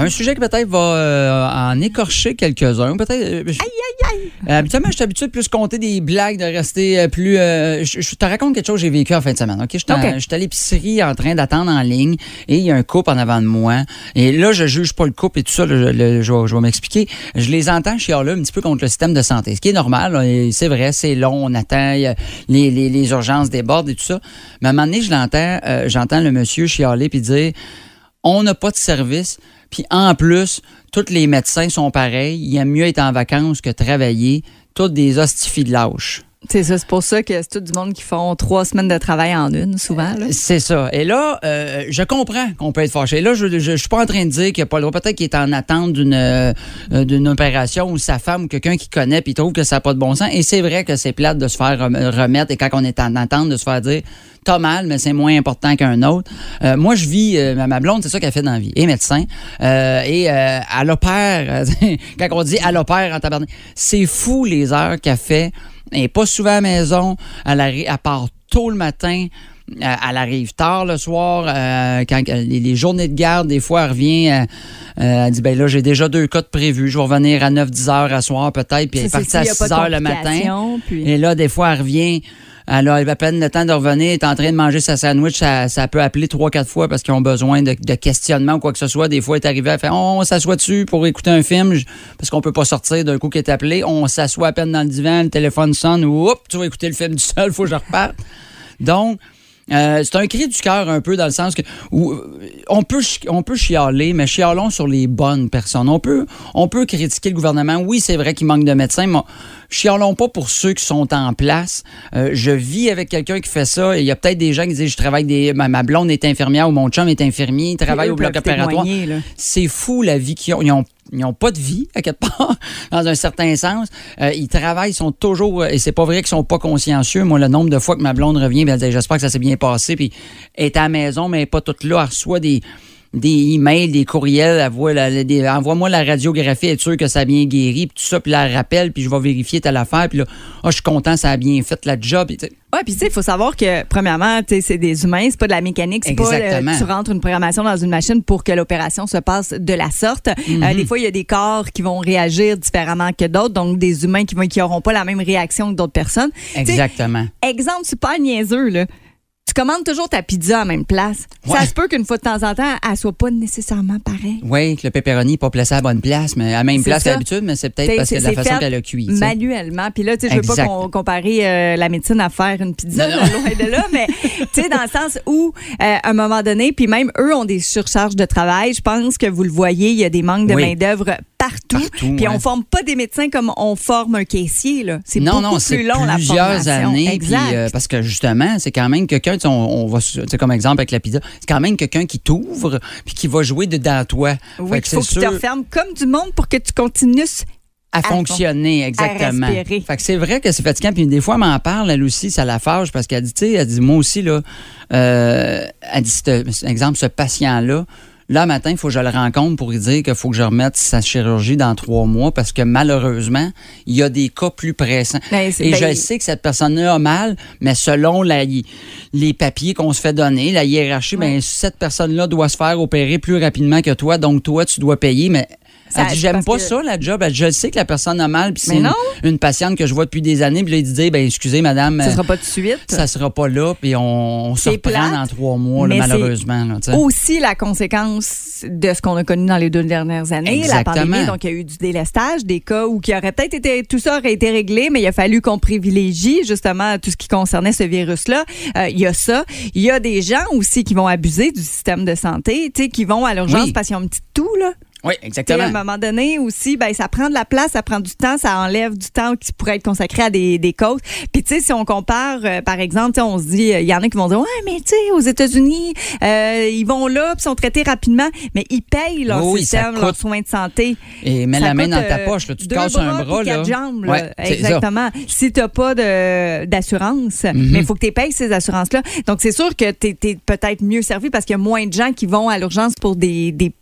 Un sujet qui peut-être va euh, en écorcher quelques-uns. Peut-être. euh, je- Euh, habituellement, je suis habitué de plus compter des blagues, de rester plus. euh, je, je te raconte quelque chose que j'ai vécu en fin de semaine. Ok, en- j'étais à l'épicerie en train d'attendre en ligne et il y a un couple en avant de moi. Et là, je juge pas le couple et tout ça. là, je, le- je vais, je vais m'expliquer. Je les entends chialer un petit peu contre le système de santé, ce qui est normal. C'est vrai, c'est long, on attend, les, les- les urgences débordent et tout ça. Mais à un moment donné, je l'entends, j'entends le monsieur chialer puis dire on n'a pas de service. Puis en plus, tous les médecins sont pareils. Il aime mieux être en vacances que travailler. Toutes des hostifies de lâches. C'est ça, c'est pour ça que c'est tout du monde qui font trois semaines de travail en une, souvent. C'est ça. Et là, euh, je comprends qu'on peut être fâché. Là, je ne suis pas en train de dire qu'il n'y a pas le droit. Peut-être qu'il est en attente d'une euh, d'une opération ou sa femme ou quelqu'un qui connaît puis trouve que ça n'a pas de bon sens. Et c'est vrai que c'est plate de se faire rem- remettre et quand on est en attente de se faire dire t'as mal, mais c'est moins important qu'un autre. Euh, moi, je vis, euh, ma- blonde, c'est ça qu'elle fait dans la vie, et médecin. Euh, et euh, elle opère, quand on dit elle opère en tabarnak, c'est fou les heures qu'elle fait. Elle n'est pas souvent à la maison, elle, elle part tôt le matin. Euh, elle arrive tard le soir. euh, quand euh, les, les journées de garde, des fois, elle revient. euh, euh, elle dit ben là, j'ai déjà deux cas de prévus. Je vais revenir à 9-10 heures à soir peut-être. Puis elle est partie à il y a 6 pas de heures le matin. puis- Et là, des fois, elle revient. Elle a à peine le temps de revenir, elle est en train de manger sa sandwich, ça, peut appeler trois, quatre fois parce qu'ils ont besoin de, questionnement ou quoi que ce soit. Des fois, elle est arrivée à faire Oh, on s'assoit dessus pour écouter un film? Parce qu'on peut pas sortir d'un coup qui est appelé. On s'assoit à peine dans le divan, le téléphone sonne, ou tu vas écouter le film du seul, faut que je reparte. Donc, euh, c'est un cri du cœur un peu dans le sens que où, euh, on peut on peut chialer, mais chialons sur les bonnes personnes. On peut on peut critiquer le gouvernement. Oui, c'est vrai qu'il manque de médecins, mais chialons pas pour ceux qui sont en place. Euh, je vis avec quelqu'un qui fait ça. et Il y a peut-être des gens qui disent je travaille des ma, ma blonde est infirmière ou mon chum est infirmier, il travaille au bloc opératoire. C'est fou la vie qu'ils ont. Ils ont ils n'ont pas de vie, à quelque part, dans un certain sens. Euh, ils travaillent, ils sont toujours. Et c'est pas vrai qu'ils sont pas consciencieux. Moi, le nombre de fois que ma blonde revient, elle dit J'espère que ça s'est bien passé. Puis elle est à la maison, mais pas toute là. Elle reçoit des, des emails, des courriels. Voit la- Envoie-moi la radiographie, être sûr que ça a bien guéri. Puis tout ça, puis elle rappelle, puis je vais vérifier telle affaire. Puis là, Ah, je suis content, ça a bien fait la job. Puis, tu sais, Ouais, puis tu sais, il faut savoir que, premièrement, tu sais, c'est des humains, c'est pas de la mécanique, c'est pas Exactement. euh, tu rentres une programmation dans une machine pour que l'opération se passe de la sorte. Euh, des fois, il y a des corps qui vont réagir différemment que d'autres, donc des humains qui vont qui auront pas la même réaction que d'autres personnes. Exactement. exemple super niaiseux, là. Commandes toujours ta pizza à la même place. Ouais. Ça se peut qu'une fois de temps en temps, elle soit pas nécessairement pareille. Oui, que le pepperoni n'est pas placé à la bonne place, mais à la même place l'habitude, mais c'est peut-être parce que de la façon qu'elle a cuit. Manuellement. Puis là, tu sais, je veux pas qu'on- comparer euh, la médecine à faire une pizza, Non, là, loin de là, mais tu sais, dans le sens où, euh, à un moment donné, puis même eux ont des surcharges de travail. Je pense que vous le voyez, il y a des manques de Oui. main-d'œuvre partout. Partout, Puis ouais. on forme pas des médecins comme on forme un caissier. là. C'est Non, beaucoup non, c'est plus long, la plusieurs années. puis, Exact. euh, parce que justement, c'est quand même quelqu'un, tu sais, on, on va, tu sais, comme exemple avec la pizza, c'est quand même quelqu'un qui t'ouvre puis qui va jouer dedans toi. oui, Fait il que faut c'est qu'ils te sûr referment comme du monde pour que tu continues à fonctionner, exactement. respirer. Fait que c'est vrai que c'est fatigant. Puis des fois, elle m'en parle, elle aussi, ça la fâche parce qu'elle dit, tu sais, elle dit, moi aussi, là, euh, elle dit, ce- exemple, ce patient-là, là, matin, il faut que je le rencontre pour lui dire qu'il faut que je remette sa chirurgie dans trois mois parce que malheureusement, il y a des cas plus pressants. Ben, Et ben, je sais que cette personne-là a mal, mais selon la, les papiers qu'on se fait donner, la hiérarchie, ben, cette personne-là doit se faire opérer plus rapidement que toi, donc toi, tu dois payer, mais Ça- Elle dit, j'aime pas que- ça, la job. Elle dit, je sais que la personne a mal, puis c'est une, une patiente que je vois depuis des années, puis là, il dit, ben, excusez, madame, Ça euh, sera pas tout de suite. ça sera pas là, puis on, on se reprend plate, dans trois mois, là, malheureusement. là, aussi la conséquence de ce qu'on a connu dans les deux dernières années, Exactement. la pandémie. Donc, il y a eu du délestage, des cas où qui aurait peut-être été, tout ça aurait été réglé, mais il a fallu qu'on privilégie justement tout ce qui concernait ce virus-là. Euh, il y a ça. Il y a des gens aussi qui vont abuser du système de santé, tu sais, qui vont à l'urgence Oui. parce qu'ils ont un petit tout, là. Oui, exactement. à un moment donné aussi, ben, ça prend de la place, ça prend du temps, ça enlève du temps qui pourrait être consacré à des, des causes. Puis, tu sais, si on compare, euh, par exemple, tu sais, on se dit, il y en a qui vont dire, ouais, mais tu sais, aux États-Unis, euh, ils vont là, puis sont traités rapidement, mais ils payent leur Oui, système, leurs soins de santé. Et mets Ça la main coûte, dans ta euh, poche, là, tu te casses un bras. Là. quatre jambes, là. Ouais, ça. Exactement. Si tu n'as pas d'assurance, Mhm. mais il faut que tu payes ces assurances-là. Donc, c'est sûr que tu es, peut-être mieux servi parce qu'il y a moins de gens qui vont à l'urgence pour des, des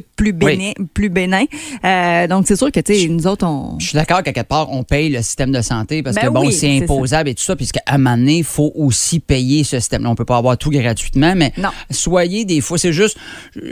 trucs plus bénins. Plus bénins. Euh, donc, c'est sûr que, tu sais, nous autres, on. Je suis d'accord qu'à quelque part, on paye le système de santé parce Ben que, bon, oui, c'est imposable et tout ça, puisqu'à un moment donné, il faut aussi payer ce système-là. On peut pas avoir tout gratuitement, mais Non. soyez des fois, c'est juste,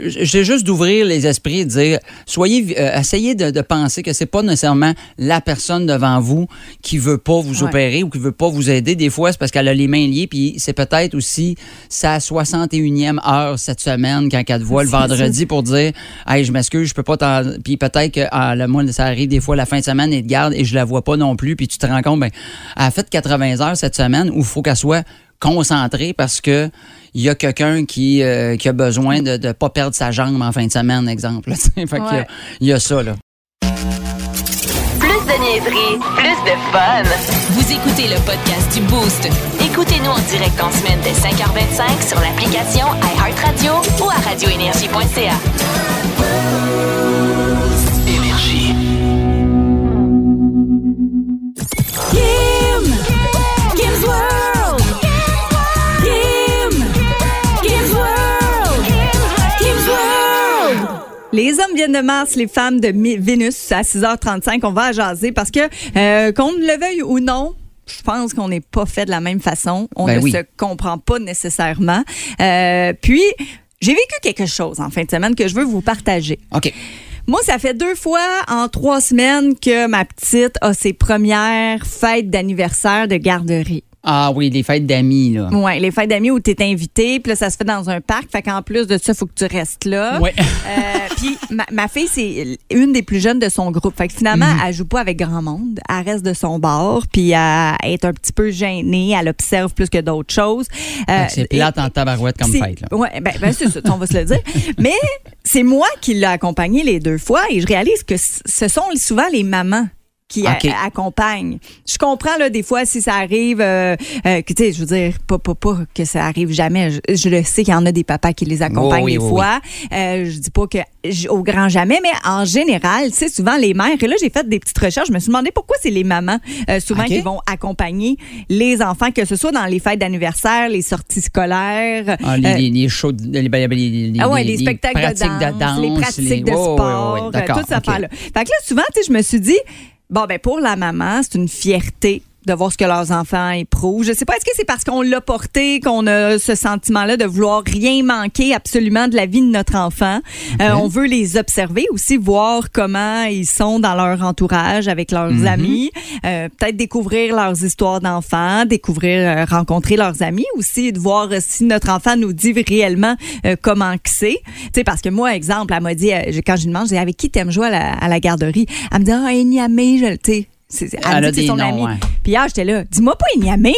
j'ai juste d'ouvrir les esprits et de dire, soyez, euh, essayez de, de penser que c'est pas nécessairement la personne devant vous qui veut pas vous Ouais. opérer ou qui veut pas vous aider. Des fois, c'est parce qu'elle a les mains liées, puis c'est peut-être aussi sa 61e heure cette semaine quand elle te voit le ça. vendredi pour dire, hey, je m'excuse, je peux pas t'en. Puis peut-être que ah, le mois, ça arrive des fois la fin de semaine et te garde et je la vois pas non plus. Puis tu te rends compte, ben, elle a fait 80 heures cette semaine où il faut qu'elle soit concentrée parce que il y a quelqu'un qui, euh, qui a besoin de ne pas perdre sa jambe en fin de semaine, exemple. fait qu'il y a- il y, a ça, là. Plus de niaiserie, plus de fun. Vous écoutez le podcast du Boost. Écoutez-nous en direct en semaine dès 5h25 sur l'application iHeartRadio ou à radioénergie.ca. Énergie. Kim! Kim's World! Kim! Kim's World! Kim's World! Les hommes viennent de Mars, les femmes de Mi- Vénus à 6h35. On va à jaser parce que, euh, qu'on le veuille ou non, je pense qu'on n'est pas fait de la même façon. On Ben ne oui. se comprend pas nécessairement. Euh, puis, j'ai vécu quelque chose en fin de semaine que je veux vous partager. OK. Moi, ça fait deux fois en trois semaines que ma petite a ses premières fêtes d'anniversaire de garderie. Ah oui, les fêtes d'amis, là. Ouais, les fêtes d'amis où tu es invité, puis là, ça se fait dans un parc. Fait qu'en plus de ça, il faut que tu restes là. Ouais. Euh, puis ma, ma fille, c'est une des plus jeunes de son groupe. Fait que finalement, Mhm. elle joue pas avec grand monde. Elle reste de son bord, puis elle est un petit peu gênée. Elle observe plus que d'autres choses. Euh, Fait que C'est plate en tabarouette comme fête, là. Ouais, ben, ben, c'est ça, on va se le dire. Mais c'est moi qui l'ai accompagné les deux fois et je réalise que ce sont souvent les mamans qui a- OK. accompagnent. Je comprends là des fois si ça arrive euh, euh, tu sais je veux dire pas, pas pas que ça arrive jamais je, je le sais qu'il y en a des papas qui les accompagnent Oh oui, des oui, fois Euh, je dis pas que au grand jamais mais en général c'est souvent les mères et là j'ai fait des petites recherches je me suis demandé pourquoi c'est les mamans euh, souvent qui vont accompagner les enfants que ce soit dans les fêtes d'anniversaire les sorties scolaires Ah, les, euh, les, shows, les, les, les- ah ouais, les- les les spectacles de pratiques danse, de danse, les pratiques de sport, ces ok. affaires-là. Fait que là, souvent, tu sais, je me suis dit, bon, ben pour la maman, c'est une fierté de voir ce que leurs enfants éprouvent. Je sais pas, est-ce que c'est parce qu'on l'a porté qu'on a ce sentiment-là de vouloir rien manquer absolument de la vie de notre enfant? Euh, on veut les observer aussi, voir comment ils sont dans leur entourage avec leurs Mhm. amis, Euh, peut-être découvrir leurs histoires d'enfants, découvrir, euh, rencontrer leurs amis aussi, de voir euh, si notre enfant nous dit réellement euh, comment que c'est. Tu sais, parce que moi, exemple, elle m'a dit, quand je lui demande, je dis, avec qui t'aimes jouer à la, à la garderie? Elle me dit, ah, Enyamé, je le, tu sais. C'est- Elle, Elle me a dit que c'est son noms, ami. ouais. Puis hier, j'étais là, dis-moi pas Enyamé.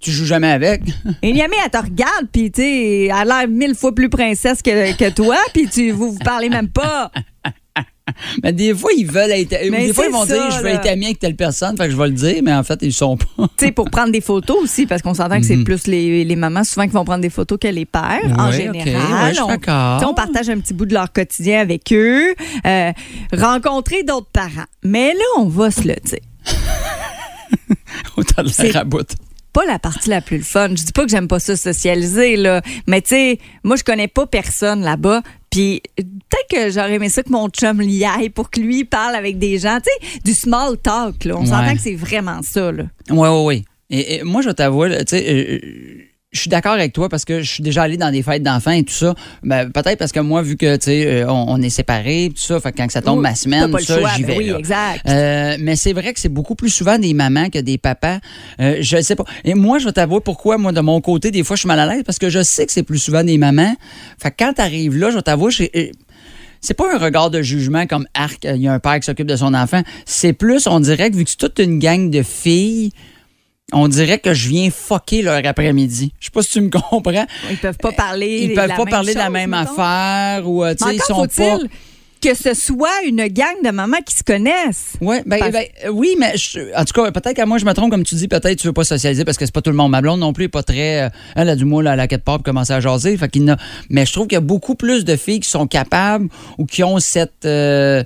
Tu joues jamais avec? Enyamé, elle te regarde, puis tu sais, elle a l'air mille fois plus princesse que, que toi, puis tu, vous vous parlez même pas. Mais des fois, ils veulent être. Mais des fois, ils vont ça, dire je veux là. être ami avec telle personne, fait que je vais le dire, mais en fait, ils sont pas. Tu sais, pour prendre des photos aussi, parce qu'on s'entend que c'est plus les, les mamans souvent qui vont prendre des photos que les pères, en général. ouais, suis on, d'accord. on partage un petit bout de leur quotidien avec eux, euh, rencontrer d'autres parents. Mais là, on va se le dire. Autant de à bout. pas la partie la plus fun. Je dis pas que j'aime pas ça socialiser là, mais tu sais, moi je connais pas personne là-bas. Puis peut-être que j'aurais aimé ça que mon chum l'y aille pour que lui parle avec des gens, tu sais, du small talk là. On Ouais. s'entend que c'est vraiment ça là. Oui, oui, oui. Et, et moi, je t'avoue, là, tu sais, euh, je suis d'accord avec toi parce que je suis déjà allé dans des fêtes d'enfants et tout ça. Ben, peut-être parce que moi, vu que tu sais, euh, on, est séparés, tout ça, fait que quand ça tombe ma semaine, ça, j'y ben vais. oui, exact. Euh, mais c'est vrai que c'est beaucoup plus souvent des mamans que des papas. Euh, je sais pas. Et moi, je vais t'avouer pourquoi, moi, de mon côté, des fois, je suis mal à l'aise parce que je sais que c'est plus souvent des mamans. Fait que quand t'arrives là, je vais t'avouer, c'est pas un regard de jugement comme arc, il y a un père qui s'occupe de son enfant. C'est plus, on dirait que vu que c'est toute une gang de filles, on dirait que je viens fucker leur après-midi. Je sais pas si tu me comprends. Ils peuvent pas parler. Ils peuvent pas parler de la même affaire ou euh, tu sais ils sont pas que ce soit une gang de mamans qui se connaissent. Ouais, ben, ben oui, mais en tout cas, peut-être qu'à moi, je me trompe, comme tu dis, peut-être tu veux pas socialiser parce que c'est pas tout le monde. Ma blonde non plus est pas très. Euh, elle a du mal à la quête pop commencer à jaser. Fait qu'il mais je trouve qu'il y a beaucoup plus de filles qui sont capables ou qui ont cette. Euh,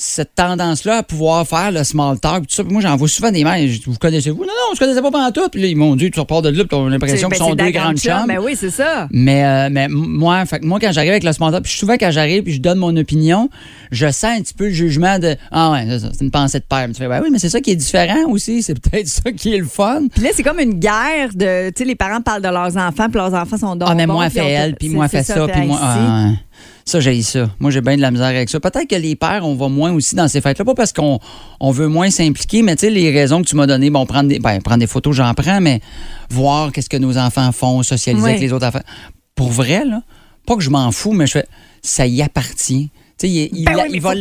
cette tendance-là à pouvoir faire le small talk. Tout ça. moi, j'en vois souvent des mères. Vous connaissez-vous? Non, non, je connaissais pas pendant tout. Puis là, ils m'ont dit, tu repars de là, puis as l'impression qu'ils sont deux grandes chambres. Mais ben oui, c'est ça. Mais, euh, mais moi, fait, moi, quand j'arrive avec le small talk, puis souvent quand j'arrive puis je donne mon opinion, je sens un petit peu le jugement de Ah ouais, c'est ça, c'est une pensée de père. tu fais, ben oui, mais c'est ça qui est différent aussi. C'est peut-être ça qui est le fun. Puis là, c'est comme une guerre de. Tu sais, les parents parlent de leurs enfants, puis leurs enfants sont donc. Ah, mais moi, fait elle, puis moi, fait ça, puis moi. Ça, j'ai ça. Moi, j'ai bien de la misère avec ça. Peut-être que les pères, on va moins aussi dans ces fêtes-là. Pas parce qu'on on veut moins s'impliquer, mais tu sais, les raisons que tu m'as données, bon, prendre des, ben, prendre des photos, j'en prends, mais voir qu'est-ce que nos enfants font, socialiser avec les autres enfants. Pour vrai, là, pas que je m'en fous, mais je fais, ça y appartient. Tu sais, il, ben il, va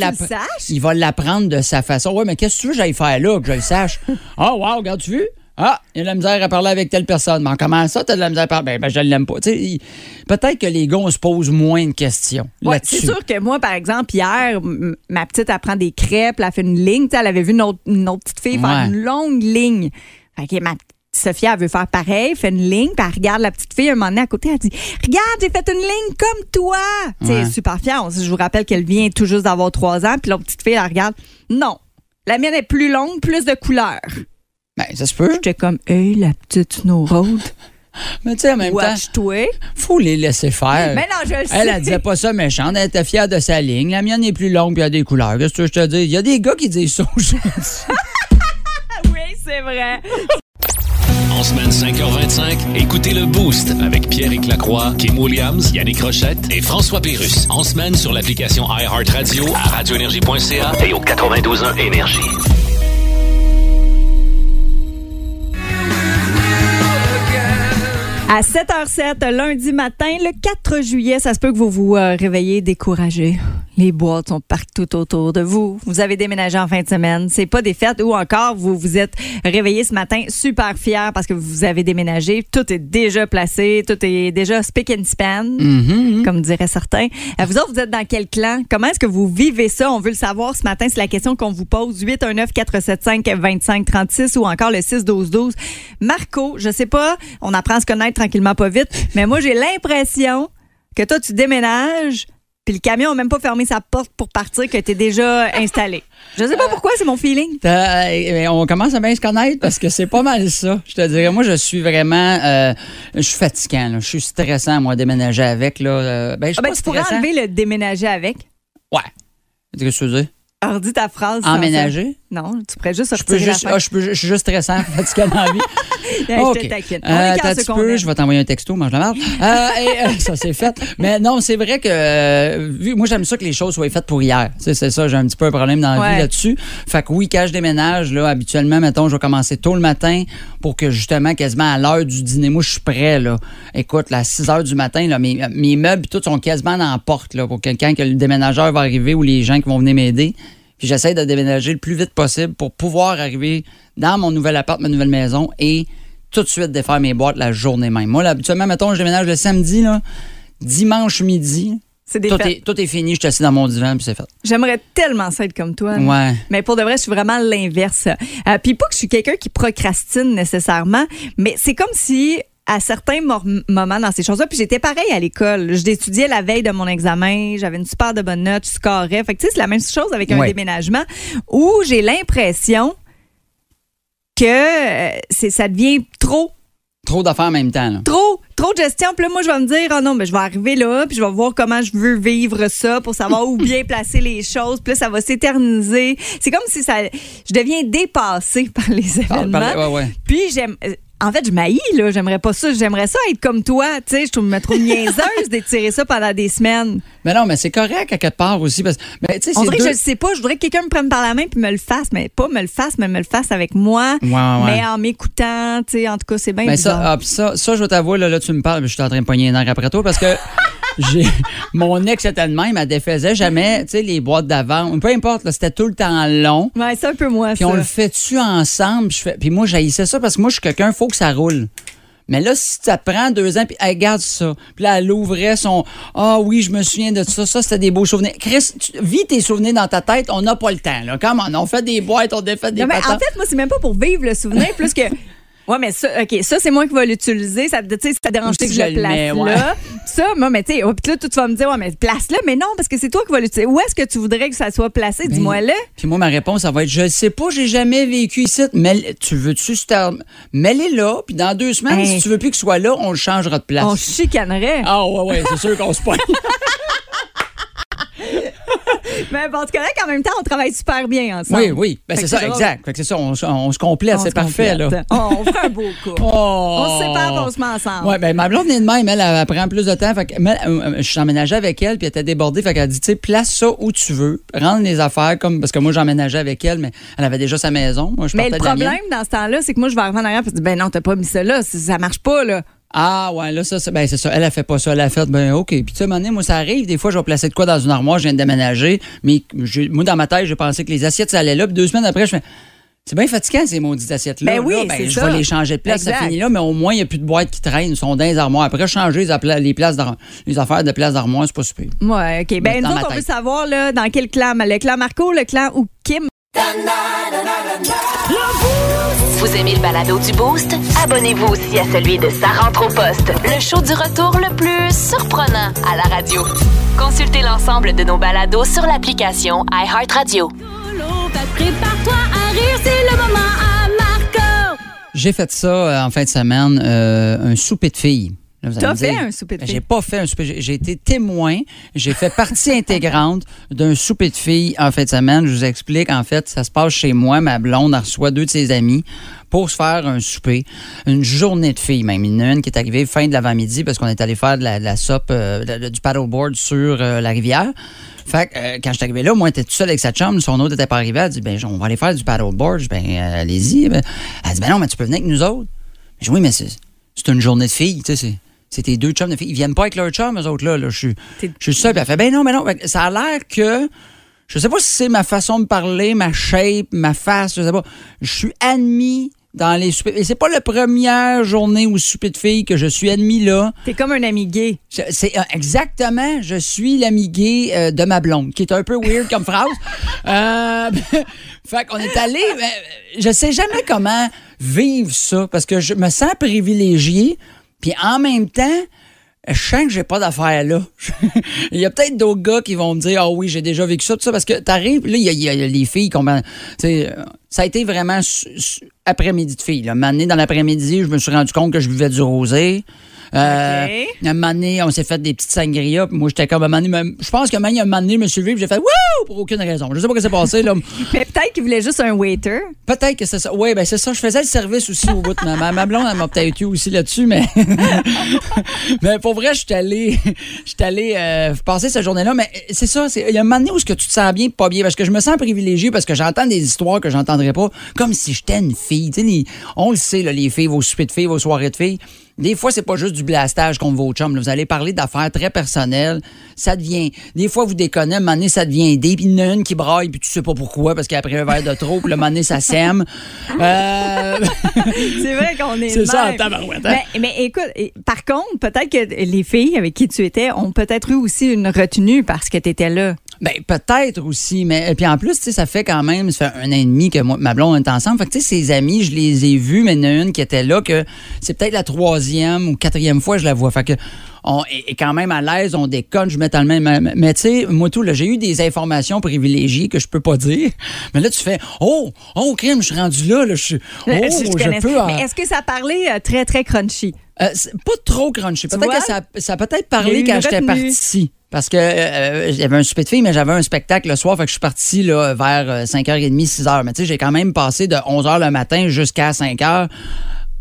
il va l'apprendre de sa façon. Ouais, mais qu'est-ce que tu veux que j'aille faire là, que je le sache? Ah, oh, wow, regarde-tu vu? Ah, il y a de la misère à parler avec telle personne. Mais comment ça, tu as de la misère à parler? Ben, ben je l'aime pas. Peut-être que les gars, on se pose moins de questions. Ouais, c'est sûr que moi, par exemple, hier, ma petite, apprend des crêpes, elle a fait une ligne. elle avait vu une autre, petite fille faire une longue ligne. Fait ma Sophia, elle veut faire pareil, fait une ligne, puis elle regarde la petite fille un moment donné à côté, elle dit Regarde, j'ai fait une ligne comme toi. C'est super fière. Je vous rappelle qu'elle vient tout juste d'avoir trois ans, puis l'autre petite fille, elle regarde Non, la mienne est plus longue, plus de couleurs. Ben, ça se peut. J'étais comme, hey, la petite Snow Road. Mais tu sais, en même Watch temps, faut les laisser faire. Mais non, je le sais. Elle, elle disait pas ça méchante. Elle était fière de sa ligne. La mienne est plus longue puis elle a des couleurs. Qu'est-ce que je te dis? Il y a des gars qui disent ça oui, c'est vrai. En semaine 5h25, écoutez le Boost avec Pierre Lacroix, Kim Williams, Yannick Rochette et François Pérus. En semaine sur l'application iHeartRadio à radioénergie.ca et au 92.1 Énergie. À 7h07, lundi matin, le 4 juillet, ça se peut que vous vous euh, réveillez découragé. Les boîtes sont partout autour de vous. Vous avez déménagé en fin de semaine. C'est pas des fêtes ou encore vous vous êtes réveillé ce matin super fier parce que vous avez déménagé. Tout est déjà placé, tout est déjà speak and span, mm-hmm. comme diraient certains. Euh, vous autres, vous êtes dans quel clan? Comment est-ce que vous vivez ça? On veut le savoir ce matin. C'est la question qu'on vous pose. 819 475 2536 ou encore le 61212. Marco, je sais pas, on apprend à se connaître tranquillement pas vite, mais moi j'ai l'impression que toi tu déménages puis le camion n'a même pas fermé sa porte pour partir, que tu es déjà installé. Je sais pas pourquoi, c'est mon feeling. Euh, on commence à bien se connaître parce que c'est pas mal ça. Je te dirais, moi, je suis vraiment. Euh, je suis fatigant. Je suis stressant, moi, déménager avec. Là. Euh, ben, je ah ben, tu pourrais enlever le déménager avec? Ouais. Qu'est-ce que tu veux dire? Alors, dis ta phrase. Emménager? Non, tu pourrais juste. Je, peux juste, ah, je, peux, je suis juste stressant, fatigué dans la vie. je te taquine. Euh, un peu, je vais t'envoyer un texto, mange la merde. Euh, euh, ça, c'est fait. Mais non, c'est vrai que euh, vu, moi, j'aime ça que les choses soient faites pour hier. C'est ça, j'ai un petit peu un problème dans la vie là-dessus. Fait que oui, quand je déménage, là, habituellement, mettons, je vais commencer tôt le matin pour que justement, quasiment à l'heure du dîner, moi, je suis prêt. Là. Écoute, à 6 heures du matin, là, mes, mes meubles, tout sont quasiment dans la porte là, pour quelqu'un que le déménageur va arriver ou les gens qui vont venir m'aider. Puis j'essaie de déménager le plus vite possible pour pouvoir arriver dans mon nouvel appart, ma nouvelle maison et tout de suite défaire mes boîtes la journée même. Moi, là, habituellement, mettons, je déménage le samedi, là, dimanche midi. C'est tout, est, tout est fini, je suis assis dans mon divan, puis c'est fait. J'aimerais tellement ça être comme toi. Ouais. Mais pour de vrai, je suis vraiment l'inverse. Euh, puis pas que je suis quelqu'un qui procrastine nécessairement, mais c'est comme si à certains moments dans ces choses-là. Puis j'étais pareil à l'école. Je d'étudier la veille de mon examen. J'avais une super de bonne note. Je scorais. Fait que tu sais, c'est la même chose avec un déménagement où j'ai l'impression que euh, c'est ça devient trop. Trop d'affaires en même temps. Là. Trop, trop de gestion. Puis là, moi, je vais me dire, oh non, mais je vais arriver là, puis je vais voir comment je veux vivre ça pour savoir où bien placer les choses. Puis là, ça va s'éterniser. C'est comme si ça, je deviens dépassée par les événements. ouais, ouais. Puis j'aime, euh, en fait, je m'haïs, là. J'aimerais pas ça. J'aimerais ça être comme toi. Tu sais, je trouve me trop niaiseuse d'étirer ça pendant des semaines. Mais non, mais c'est correct à quelque part aussi. Parce, mais, On dirait que je le sais pas. Je voudrais que quelqu'un me prenne par la main puis me le fasse. Mais pas me le fasse, mais me le fasse avec moi. Ouais, ouais. Mais en m'écoutant. Tu sais, en tout cas, c'est bien Mais bizarre. ça, ah, ça, ça, je vais t'avouer, là, là, tu me parles, mais je suis en train de pogner un air après toi parce que mon ex était de même, elle défaisait jamais, tu sais, les boîtes d'avant. Peu importe, là, c'était tout le temps long. Ouais, c'est un peu moi, Puis ça. on le fait-tu ensemble? Je fais, puis moi, j'haïssais ça parce que moi, je suis quelqu'un, faut que ça roule. Mais là, si ça prend deux ans, puis elle garde ça. Puis là, elle ouvrait son Ah oui, je me souviens de ça. Ça, c'était des beaux souvenirs. Chris, tu, vis tes souvenirs dans ta tête. On n'a pas le temps. Là. Comment? On fait des boîtes, on défait des Non, mais en fait, moi, c'est même pas pour vivre le souvenir, plus que. Ouais, mais ça, OK, ça, c'est moi qui vais l'utiliser. Ça, tu sais, ça dérange que je le place mets, ouais. là. Ça, moi, mais tu sais, oh, puis là, tu vas me dire, ouais, mais place-le. Mais non, parce que c'est toi qui vas l'utiliser. Où est-ce que tu voudrais que ça soit placé? Dis-moi-le. Puis moi, ma réponse, ça va être Je sais pas, j'ai jamais vécu ici. Mais tu veux-tu Mets-les là, puis dans deux semaines, Hey. si tu veux plus qu'il soit là, on le changera de place. On chicanerait. Ah ouais, ouais, c'est sûr qu'on se pogne. Mais bon, c'est correct, en même temps, on travaille super bien ensemble. oui, oui. Ben, c'est ça, drôle. exact. Fait que c'est ça, on, on se complète, c'est parfait, là. On fait un beau coup. Oh. On se sépare, on se met ensemble. Ouais, ben ma blonde est de même, elle, elle, prend plus de temps. Fait que, mais, euh, je suis emménagé avec elle, puis elle était débordée. Fait qu'elle dit, tu sais, place ça où tu veux. Rendre les affaires comme. Parce que moi, j'emménageais avec elle, mais elle avait déjà sa maison. Moi, je Mais le problème dans ce temps-là, c'est que moi, je vais arriver en arrière et dire, ben non, t'as pas mis ça là. Ça ça marche pas, là. Ah, ouais, là, ça, c'est ben, c'est ça. Elle a fait pas ça. Elle a fait, ben, OK. Puis, tu sais, à un moment donné, moi, ça arrive. Des fois, je vais placer de quoi dans une armoire, je viens de déménager. Mais moi, dans ma tête, j'ai pensé que les assiettes, ça allait là. Puis, deux semaines après, je fais. C'est bien fatigant, ces maudites assiettes-là. Ben oui, Là, c'est je vais les changer de place, ça finit là, mais au moins, il n'y a plus de boîtes qui traînent, ils sont dans les armoires. Après, changer les, places les affaires de place d'armoire, c'est pas super. Ouais, OK. Ben, nous autres, on veut savoir, là, dans quel clan? Le clan Marco, le clan ou Kim? Vous aimez le balado du Boost? Abonnez-vous aussi à celui de Sa rentre au poste, le show du retour le plus surprenant à la radio. Consultez l'ensemble de nos balados sur l'application iHeartRadio. J'ai fait ça euh, en fin de semaine, euh, un souper de filles. T'as fait un souper de filles? J'ai pas fait un souper. J'ai j'ai été témoin. J'ai fait partie intégrante d'un souper de filles en fin de semaine. Je vous explique. En fait, ça se passe chez moi. Ma blonde reçoit deux de ses amis pour se faire un souper. Une journée de filles, même. Il y en a une qui est arrivée fin de l'avant-midi parce qu'on est allé faire de la, de la SOP, euh, de- du paddleboard sur euh, la rivière. Fait que, euh, quand je suis arrivé là, moi, j'étais tout seul avec sa chum. Son autre n'était pas arrivé. Elle dit, ben, on va aller faire du paddleboard. Je dis, ben, allez-y. Elle dit, ben non, mais tu peux venir avec nous autres. Je dis, oui, mais c'est c'est une journée de filles, tu sais, c'est- tes deux chums de filles. Ils viennent pas avec leur chum, eux autres, là. là. Je suis je suis seul. Puis elle fait, ben non, mais non. Ça a l'air que. Je sais pas si c'est ma façon de parler, ma shape, ma face, je sais pas. Je suis admis dans les soupers. Et c'est pas la première journée ou souper de filles que je suis admis là. T'es comme un ami gay. C'est euh, exactement, je suis l'ami gay euh, de ma blonde, qui est un peu weird comme phrase. Euh, fait qu'on est allé, mais, euh, je sais jamais comment vivre ça, parce que je me sens privilégié, puis en même temps, je sens que j'ai pas d'affaires là. il y a peut-être d'autres gars qui vont me dire Ah oui, j'ai déjà vécu ça, tout ça, parce que t'arrives, là, il y, a- les filles euh, Ça a été vraiment après-midi de filles. Là. Dans l'après-midi, je me suis rendu compte que je buvais du rosé. Euh, OK. un moment donné, on s'est fait des petites sangria. puis moi, j'étais comme un moment donné, Je pense que même il y a un moment donné, je me suis levé, j'ai fait Wouh! pour aucune raison. Je sais pas ce qui s'est passé. là. Mais peut-être qu'il voulait juste un waiter. Peut-être que c'est ça. Oui, ben c'est ça. Je faisais le service aussi au bout de ma, ma, ma blonde, elle m'a peut-être eu aussi là-dessus, mais. mais pour vrai, je suis allé, je suis allé euh, passer cette journée-là. Mais c'est ça, c'est- il y a un moment donné où ce que tu te sens bien, pas bien, parce que je me sens privilégié, parce que j'entends des histoires que j'entendrais pas, comme si j'étais une fille. Tu sais, les- on le sait, là, les filles, vos soupers de filles, vos soirées de filles. Des fois, c'est pas juste du blastage contre vos chums. là. Vous allez parler d'affaires très personnelles. Ça devient. Des fois, vous déconnez. Un moment donné, ça devient des. Puis il y en a une qui braille, puis tu sais pas pourquoi, parce pris un verre de trop, puis le moment donné, ça sème. Euh, C'est vrai qu'on est C'est ça, tabarouette, hein? Mais, mais écoute, par contre, peut-être que les filles avec qui tu étais ont peut-être eu aussi une retenue parce que tu étais là. Ben, peut-être aussi, mais puis en plus, tu sais, ça fait quand même, ça fait un an et demi que moi, ma blonde est ensemble. Fait que, tu sais, ses amis, je les ai vus, mais il y en a une qui était là, que c'est peut-être la troisième ou quatrième fois que je la vois. Fait que, on est quand même à l'aise, on déconne, je mets dans le même. Mais tu sais, moi, tout, là, j'ai eu des informations privilégiées que je peux pas dire. Mais là, tu fais, oh, oh, crime, je suis rendu là, là, je suis. Oh, Euh, je, connais. peux. euh, Mais est-ce que ça parlait euh, très, très crunchy? euh, pas trop crunchy. Peut-être que ça, ça a peut-être parlé quand j'étais retenue. Parce que euh, j'avais un souper de filles, mais j'avais un spectacle le soir, fait que je suis parti là, vers euh, 5h30, 6h. Mais tu sais, j'ai quand même passé de 11h le matin jusqu'à 5h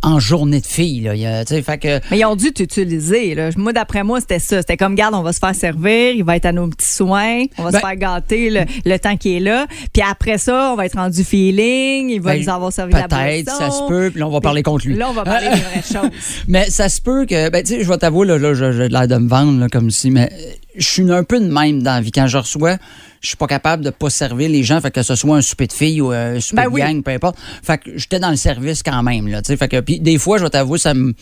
en journée de fille. Là. Il y a- tu sais, fait que, Mais ils ont dû t'utiliser. là. Moi, d'après moi, c'était ça. C'était comme, garde, on va se faire servir, il va être à nos petits soins, on va Ben- se faire gâter le, le temps qu'il est là. Puis après ça, on va être rendu feeling, il va Ben, nous avoir servi la peut-être, ça se peut, puis là, on va parler contre lui. Là, on va parler des vraies choses. Mais ça se peut que, ben, tu sais, je vais t'avouer, là, là, j'ai l'air de me vendre, là, comme si, mais euh, je suis un peu de même dans la vie. Quand je reçois, je suis pas capable de pas servir les gens, fait que ce soit un souper de filles ou un souper Ben de oui. gang, peu importe. Fait que j'étais dans le service quand même, là, tu sais. Fait que, puis des fois, je vais t'avouer, ça me.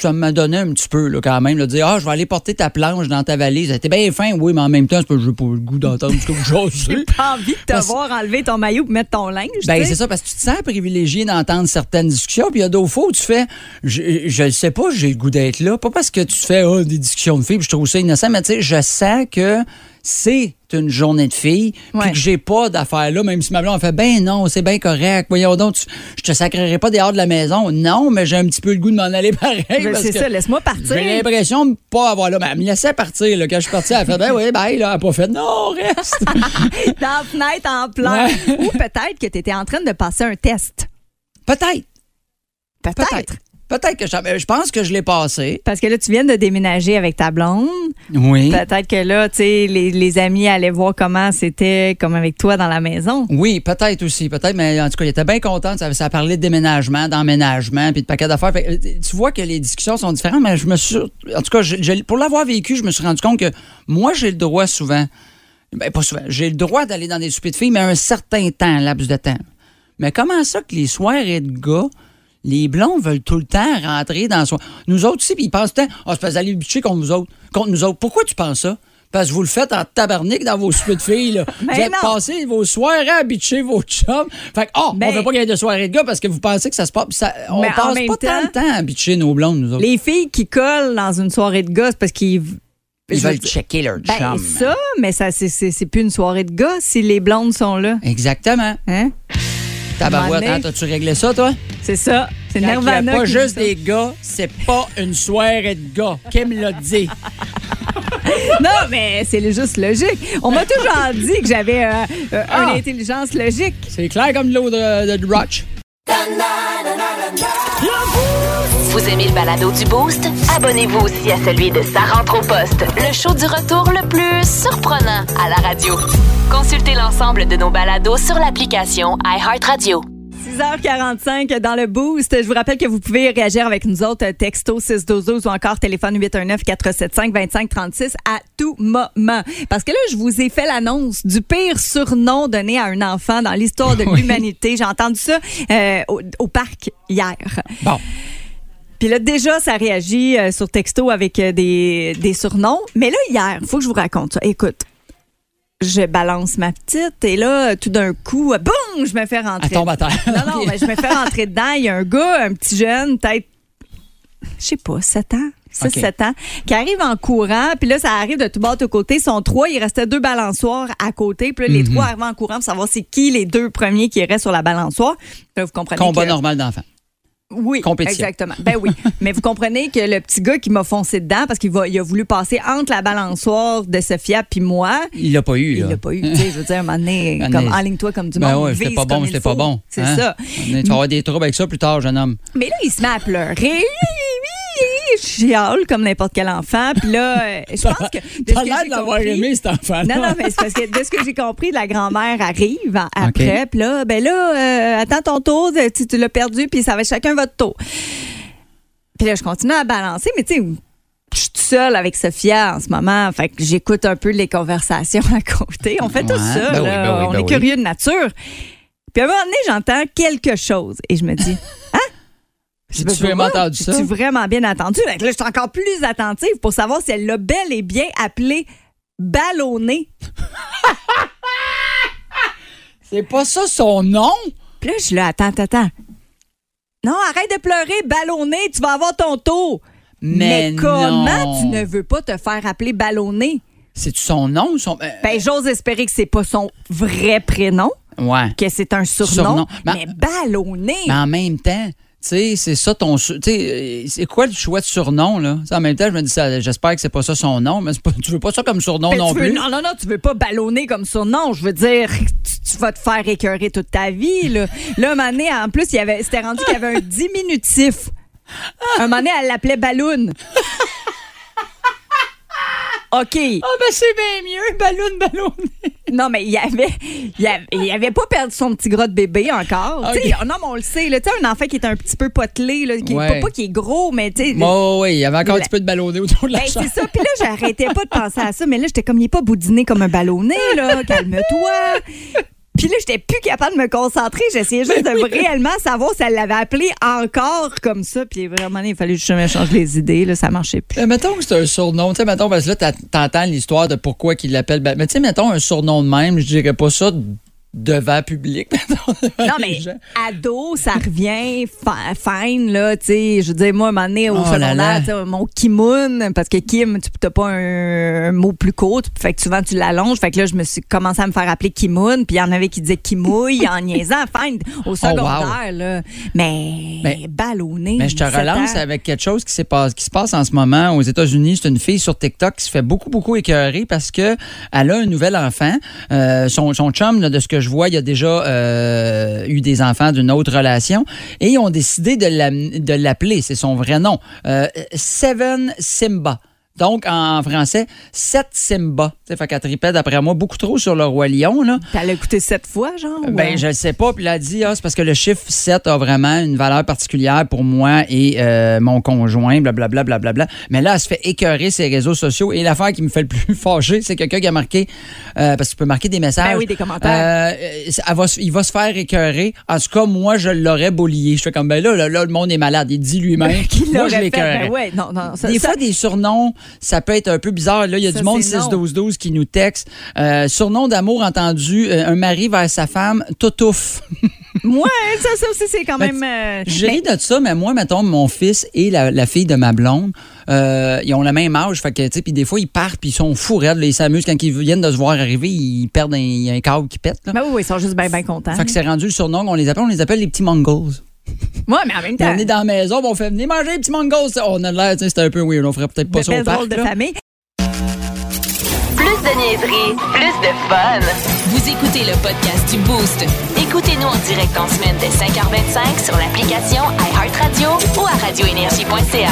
Ça m'a donné un petit peu, là, quand même, de dire, ah, je vais aller porter ta planche dans ta valise. C'était bien fin, oui, mais en même temps, c'est pas que pas le goût d'entendre ce que jasez. J'ai pas envie de te Parce- voir enlever ton maillot et mettre ton linge. Ben, sais. c'est ça, parce que tu te sens privilégié d'entendre certaines discussions, puis il y a d'autres fois où tu fais, je, je le sais pas, j'ai le goût d'être là. Pas parce que tu fais ah, des discussions de filles, puis je trouve ça innocent, mais tu sais, je sens que c'est une journée de Ouais. puis que j'ai pas d'affaires là, même si ma blonde a fait, ben non, c'est bien correct, voyons donc, tu- je te sacrerai pas dehors de la maison. Non, mais j'ai un petit peu le goût de m'en aller pareil. Ben, c'est ça, laisse-moi partir. J'ai l'impression de pas avoir là. Mais elle me laissait partir. Là. Quand je suis parti, elle a fait Ben oui, là. Elle a pas fait Non, reste. dans la fenêtre en plein. Ouais. Ou peut-être que tu étais en train de passer un test. Peut-être. Peut-être. Peut-être. Peut-être que je, je pense que je l'ai passé. Parce que là, tu viens de déménager avec ta blonde. Oui. Peut-être que là, tu sais, les, les amis allaient voir comment c'était, comme avec toi dans la maison. Oui, peut-être aussi, peut-être, mais en tout cas, il était bien content. Ça, ça parlait de déménagement, d'emménagement, puis de paquet d'affaires. Tu vois que les discussions sont différentes, mais je me suis. En tout cas, je- je- pour l'avoir vécu, je me suis rendu compte que moi, j'ai le droit souvent. Ben, pas souvent. J'ai le droit d'aller dans des soupers de filles, mais un certain temps, laps de temps. Mais comment ça que les soirées de gars, les blonds veulent tout le temps rentrer dans soi. Nous autres aussi, puis ils pensent tout le temps, ah, c'est vous allez bitcher contre nous autres. Contre nous autres. Pourquoi tu penses ça? Parce que vous le faites en tabarnak dans vos soupers de filles. Là. vous Mais êtes passé vos soirées à bitcher vos chums. Fait que, oh, Mais- on veut pas gagner de soirée de gars parce que vous pensez que ça se passe. ça- on en passe pas tant de temps- à bitcher nos blondes, nous autres. Les filles qui collent dans une soirée de gosse parce qu'ils. Ils veulent checker leur Ben, chum. ça, mais ça, c'est- c'est c'est plus une soirée de gars si les blondes sont là. Exactement. Hein? Tabarouette, hein, t'as-tu réglé ça, toi? C'est ça. C'est Quand il a Nirvana. pas juste des gars, c'est pas une soirée de gars. Kim l'a dit. Non, mais c'est juste logique. On m'a toujours dit que j'avais euh, euh, Ah. une intelligence logique. C'est clair comme de l'eau de, de Roach. Vous aimez le balado du Boost? Abonnez-vous aussi à celui de Sa rentre au poste, le show du retour le plus surprenant à la radio. Consultez l'ensemble de nos balados sur l'application iHeartRadio. 6h45 dans le boost. Je vous rappelle que vous pouvez réagir avec nous autres, texto 612 ou encore téléphone 819-475-2536 à tout moment. Parce que là, je vous ai fait l'annonce du pire surnom donné à un enfant dans l'histoire de Oui. l'humanité. J'ai entendu ça euh, au, au parc hier. Bon. Puis là, déjà, ça réagit euh, sur texto avec euh, des, des surnoms. Mais là, hier, il faut que je vous raconte ça. Écoute, je balance ma petite et là, tout d'un coup, boum, je me fais rentrer. Elle tombe à terre. Non, non, Ok. ben, je me fais rentrer dedans. Il y a un gars, un petit jeune, peut-être, je sais pas, 7 ans. 6, Ok. 7 ans, qui arrive en courant, puis là, ça arrive de tout bord, de côtés. Ils sont trois, il restait deux balançoires à côté, puis là, Mhm. les trois arrivent en courant pour savoir c'est qui les deux premiers qui restent sur la balançoire. Là, vous comprenez Combat que- normal d'enfant. Oui, Compétition. exactement. Ben oui. Mais vous comprenez que le petit gars qui m'a foncé dedans parce qu'il va, il a voulu passer entre la balançoire de Sophia puis moi, Il l'a pas eu, il l'a pas eu. Tu sais, je veux dire, un moment donné, comme enligne-toi comme du Ben monde. ouais, c'était pas bon, c'était pas bon. C'est hein? ça. Tu vas avoir des troubles avec ça plus tard, jeune homme. Mais là, il se met à pleurer. Je chiale comme n'importe quel enfant. Puis là, euh, je pense que. de T'as l'air l'avoir compris- aimé, cet enfant-là. Non, non, mais c'est parce que de ce que j'ai compris, la grand-mère arrive après. Puis là, ben là, euh, attends ton tour, tu, tu l'as perdu, puis ça va être chacun votre tour. Puis là, je continue à balancer, mais tu sais, je suis toute seule avec Sophia en ce moment. Fait que j'écoute un peu les conversations à côté. On fait tout ça. ben oui, ben oui, On ben est oui. curieux de nature. Puis à un moment donné, j'entends quelque chose et je me dis, dis, vraiment entendu ça? J'ai-tu vraiment bien entendu? Là, je suis encore plus attentive pour savoir si elle l'a bel et bien appelé ballonné. C'est pas ça son nom? Puis là, je là, attends, attends, attends. Non, arrête de pleurer, ballonné, tu vas avoir ton tour. Mais comment non. tu ne veux pas te faire appeler ballonné? C'est-tu son nom ou son. euh, Ben, j'ose espérer que c'est pas son vrai prénom, ouais. que c'est un surnom, Surnom. Ben, mais ballonné. Mais en même temps, sais, c'est ça ton. Tu sais, euh, c'est quoi le choix de surnom, là? En même temps, je me dis, ça, j'espère que c'est pas ça son nom, mais c'est pas- tu veux pas ça comme surnom Ben, non veux- plus. non, non, non, tu veux pas ballonner comme. Non, je veux dire, tu, tu vas te faire écœurer toute ta vie. Là, là donné, en plus, il y avait, c'était rendu qu'il y avait un diminutif. Un moment donné, elle l'appelait Balloon. OK. Ah, ben c'est bien mieux, ballon, ballon. Non, mais il avait, il avait, il avait pas perdu son petit gras de bébé encore. Non, mais on le sait. là. Tu sais, un enfant qui est un petit peu potelé, là, qui Ouais. pas, pas qui est gros, mais tu sais. Bon, oui, il y avait encore un petit peu de ballonné autour de la Ben, c'est ça. Puis là, j'arrêtais pas de penser à ça. Mais là, j'étais comme, il est pas boudiné comme un ballonné, là. Calme-toi. Puis là, j'étais plus capable de me concentrer. J'essayais juste de réellement savoir si elle l'avait appelé encore comme ça. Puis vraiment, il fallait juste que je me change les idées. Là, ça marchait plus. Euh, mettons que c'est un surnom. Tu sais, mettons, parce que là, t'entends l'histoire de pourquoi qu'il l'appelle. Ba- Mais tu sais, mettons un surnom de même, je dirais pas ça devant public. Non, mais ado, ça revient fine, là, tu sais. Je veux dire, moi, à un moment donné, au Oh secondaire, mon Kimoun, parce que Kim, tu n'as pas un, un mot plus court, fait que souvent, tu l'allonges. Fait que là, je me suis commencé à me faire appeler Kimoun, puis il y en avait qui disaient Kimouille en niaisant, fine, au secondaire, là. Mais, Mais- ballonné. Mais je te 17 relance avec quelque chose qui, s'est pas- qui se passe en ce moment aux États-Unis. C'est une fille sur TikTok qui se fait beaucoup, beaucoup écœurer parce que elle a un nouvel enfant. Euh, son, son chum, là, de ce que je vois, il a déjà euh, eu des enfants d'une autre relation et ils ont décidé de l'appeler. C'est son vrai nom. Euh, Seven Simba. Donc, en français, Sept Simba. Tu sais, fait qu'elle tripait, d'après moi, beaucoup trop sur le Roi Lion. Là. T'as écouté sept fois, genre? Ben, je le sais pas. Puis elle a dit, ah, c'est parce que le chiffre 7 a vraiment une valeur particulière pour moi et euh, mon conjoint, blablabla, blablabla. Mais là, elle se fait écœurer ses réseaux sociaux. Et l'affaire qui me fait le plus fâcher, c'est quelqu'un qui a marqué, euh, parce que tu peux marquer des messages. Ben oui, des commentaires. Euh, elle va il va se faire écœurer. En tout cas, moi, je l'aurais bollié. Je fais comme, ben là, là, là, le monde est malade. Il dit lui-même. Moi, je l'écœurais. Ben ouais, non, non. ça- Des ça- fois, des surnoms, ça peut être un peu bizarre. Là, il y a Ça, du monde c'est non. 6-12-12 qui nous texte. Euh, surnom d'amour entendu, euh, un mari vers sa femme, toutouf. Ouais, ça, ça aussi, c'est quand Ben, même. euh, Je mais- ris de ça, mais moi, mettons, mon fils et la, la fille de ma blonde, euh, ils ont le même âge. Fait que, tu sais, puis des fois, ils partent, puis ils sont fous raides. là, ils s'amusent. Quand ils viennent de se voir arriver, ils perdent un, un câble qui pète. Là. Ben oui, oui, ils sont juste bien, bien contents. Fait que c'est rendu le surnom qu'on les appelle. On les appelle les petits Mongols. Ouais, mais en même temps. on est dans la maison, on fait venir manger les petits Mongols. On a l'air, c'était un peu weird. On ferait peut-être pas ça au parc. de là. famille. Plus de niaiserie, plus de fun. Vous écoutez le podcast du Boost. Écoutez-nous en direct en semaine dès 5h25 sur l'application iHeartRadio ou à radioénergie.ca.